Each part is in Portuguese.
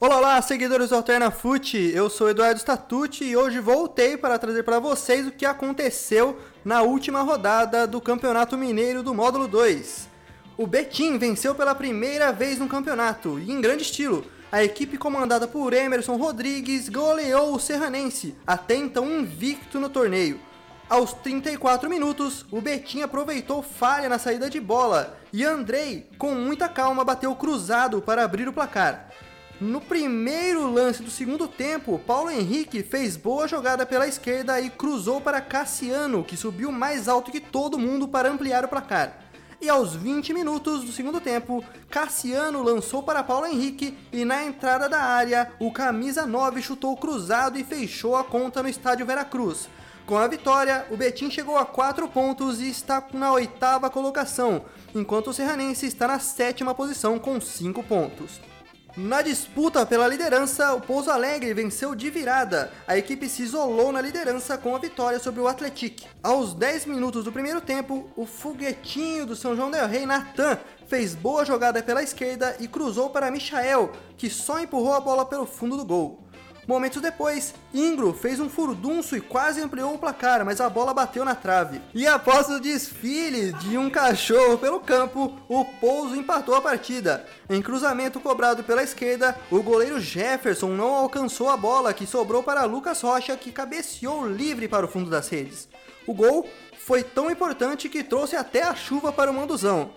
Olá, olá, seguidores do Alterna Fute. Eu sou Eduardo Statucci e hoje voltei para trazer para vocês o que aconteceu na última rodada do Campeonato Mineiro do Módulo 2. O Betim venceu pela primeira vez no campeonato e em grande estilo. A equipe comandada por Emerson Rodrigues goleou o Serranense, até então invicto no torneio. Aos 34 minutos, o Betim aproveitou falha na saída de bola e Andrei, com muita calma, bateu cruzado para abrir o placar. No primeiro lance do segundo tempo, Paulo Henrique fez boa jogada pela esquerda e cruzou para Cassiano, que subiu mais alto que todo mundo para ampliar o placar. E aos 20 minutos do segundo tempo, Cassiano lançou para Paulo Henrique e na entrada da área, o camisa 9 chutou cruzado e fechou a conta no estádio Veracruz. Com a vitória, o Betim chegou a 4 pontos e está na oitava colocação, enquanto o Serranense está na sétima posição com 5 pontos. Na disputa pela liderança, o Pouso Alegre venceu de virada. A equipe se isolou na liderança com a vitória sobre o Atletic. Aos 10 minutos do primeiro tempo, o foguetinho do São João del Rei, Natan, fez boa jogada pela esquerda e cruzou para Michael, que só empurrou a bola pelo fundo do gol. Momentos depois, Ingro fez um furdunço e quase ampliou o placar, mas a bola bateu na trave. E após o desfile de um cachorro pelo campo, o Pouso empatou a partida. Em cruzamento cobrado pela esquerda, o goleiro Jefferson não alcançou a bola que sobrou para Lucas Rocha, que cabeceou livre para o fundo das redes. O gol foi tão importante que trouxe até a chuva para o Manduzão.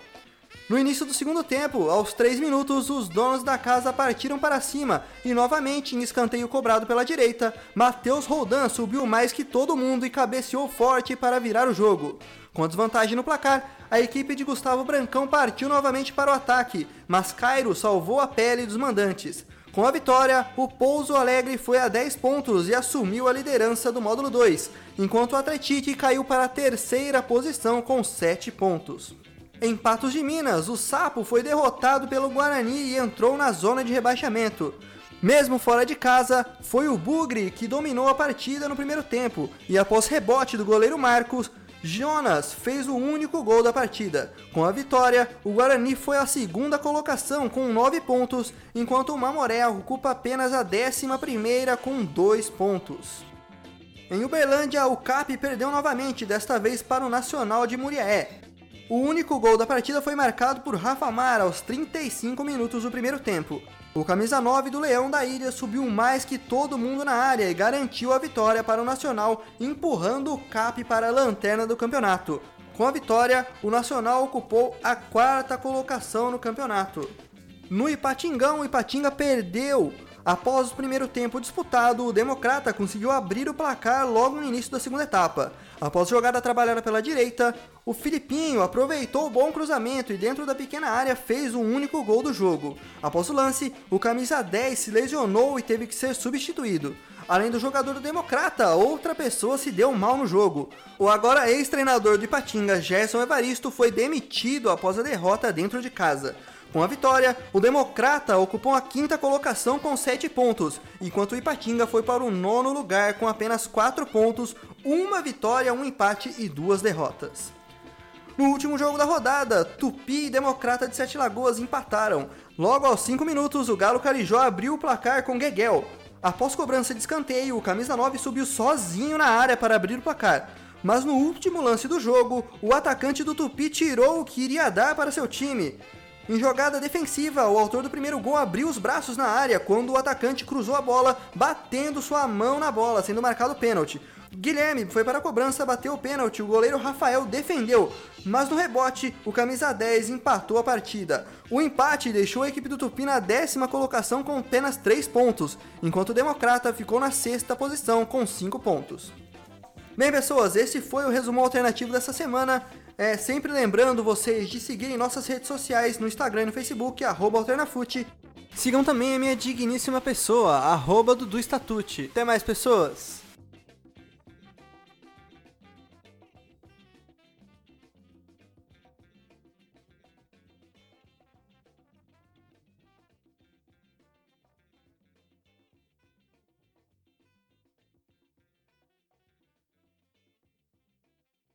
No início do segundo tempo, aos 3 minutos, os donos da casa partiram para cima e novamente em escanteio cobrado pela direita, Matheus Roldan subiu mais que todo mundo e cabeceou forte para virar o jogo. Com desvantagem no placar, a equipe de Gustavo Brancão partiu novamente para o ataque, mas Cairo salvou a pele dos mandantes. Com a vitória, o Pouso Alegre foi a 10 pontos e assumiu a liderança do módulo 2, enquanto o Atletique caiu para a terceira posição com 7 pontos. Em Patos de Minas, o Sapo foi derrotado pelo Guarani e entrou na zona de rebaixamento. Mesmo fora de casa, foi o Bugre que dominou a partida no primeiro tempo e após rebote do goleiro Marcos, Jonas fez o único gol da partida. Com a vitória, o Guarani foi à segunda colocação com 9 pontos, enquanto o Mamoré ocupa apenas a 11 com 2 pontos. Em Uberlândia, o CAP perdeu novamente, desta vez para o Nacional de Muriaé. O único gol da partida foi marcado por Rafa Mar aos 35 minutos do primeiro tempo. O camisa 9 do Leão da Ilha subiu mais que todo mundo na área e garantiu a vitória para o Nacional, empurrando o CAP para a lanterna do campeonato. Com a vitória, o Nacional ocupou a quarta colocação no campeonato. No Ipatingão, o Ipatinga perdeu. Após o primeiro tempo disputado, o Democrata conseguiu abrir o placar logo no início da segunda etapa. Após jogada trabalhada pela direita, o Filipinho aproveitou o bom cruzamento e dentro da pequena área fez o único gol do jogo. Após o lance, o camisa 10 se lesionou e teve que ser substituído. Além do jogador do Democrata, outra pessoa se deu mal no jogo. O agora ex-treinador de Patinga, Gerson Evaristo, foi demitido após a derrota dentro de casa. Com a vitória, o Democrata ocupou a quinta colocação com 7 pontos, enquanto o Ipatinga foi para o nono lugar com apenas 4 pontos, uma vitória, um empate e duas derrotas. No último jogo da rodada, Tupi e Democrata de Sete Lagoas empataram. Logo aos 5 minutos, o Galo Carijó abriu o placar com Gueguel. Após cobrança de escanteio, o camisa 9 subiu sozinho na área para abrir o placar. Mas no último lance do jogo, o atacante do Tupi tirou o que iria dar para seu time. Em jogada defensiva, o autor do primeiro gol abriu os braços na área quando o atacante cruzou a bola, batendo sua mão na bola, sendo marcado pênalti. Guilherme foi para a cobrança, bateu o pênalti, o goleiro Rafael defendeu, mas no rebote, o camisa 10 empatou a partida. O empate deixou a equipe do Tupi na décima colocação com apenas 3 pontos, enquanto o Democrata ficou na sexta posição com 5 pontos. Bem, pessoas, esse foi o resumo alternativo dessa semana. É, sempre lembrando vocês de seguirem nossas redes sociais no Instagram e no Facebook, arroba Alternafute. Sigam também a minha digníssima pessoa, arroba Dudu. Até mais, pessoas!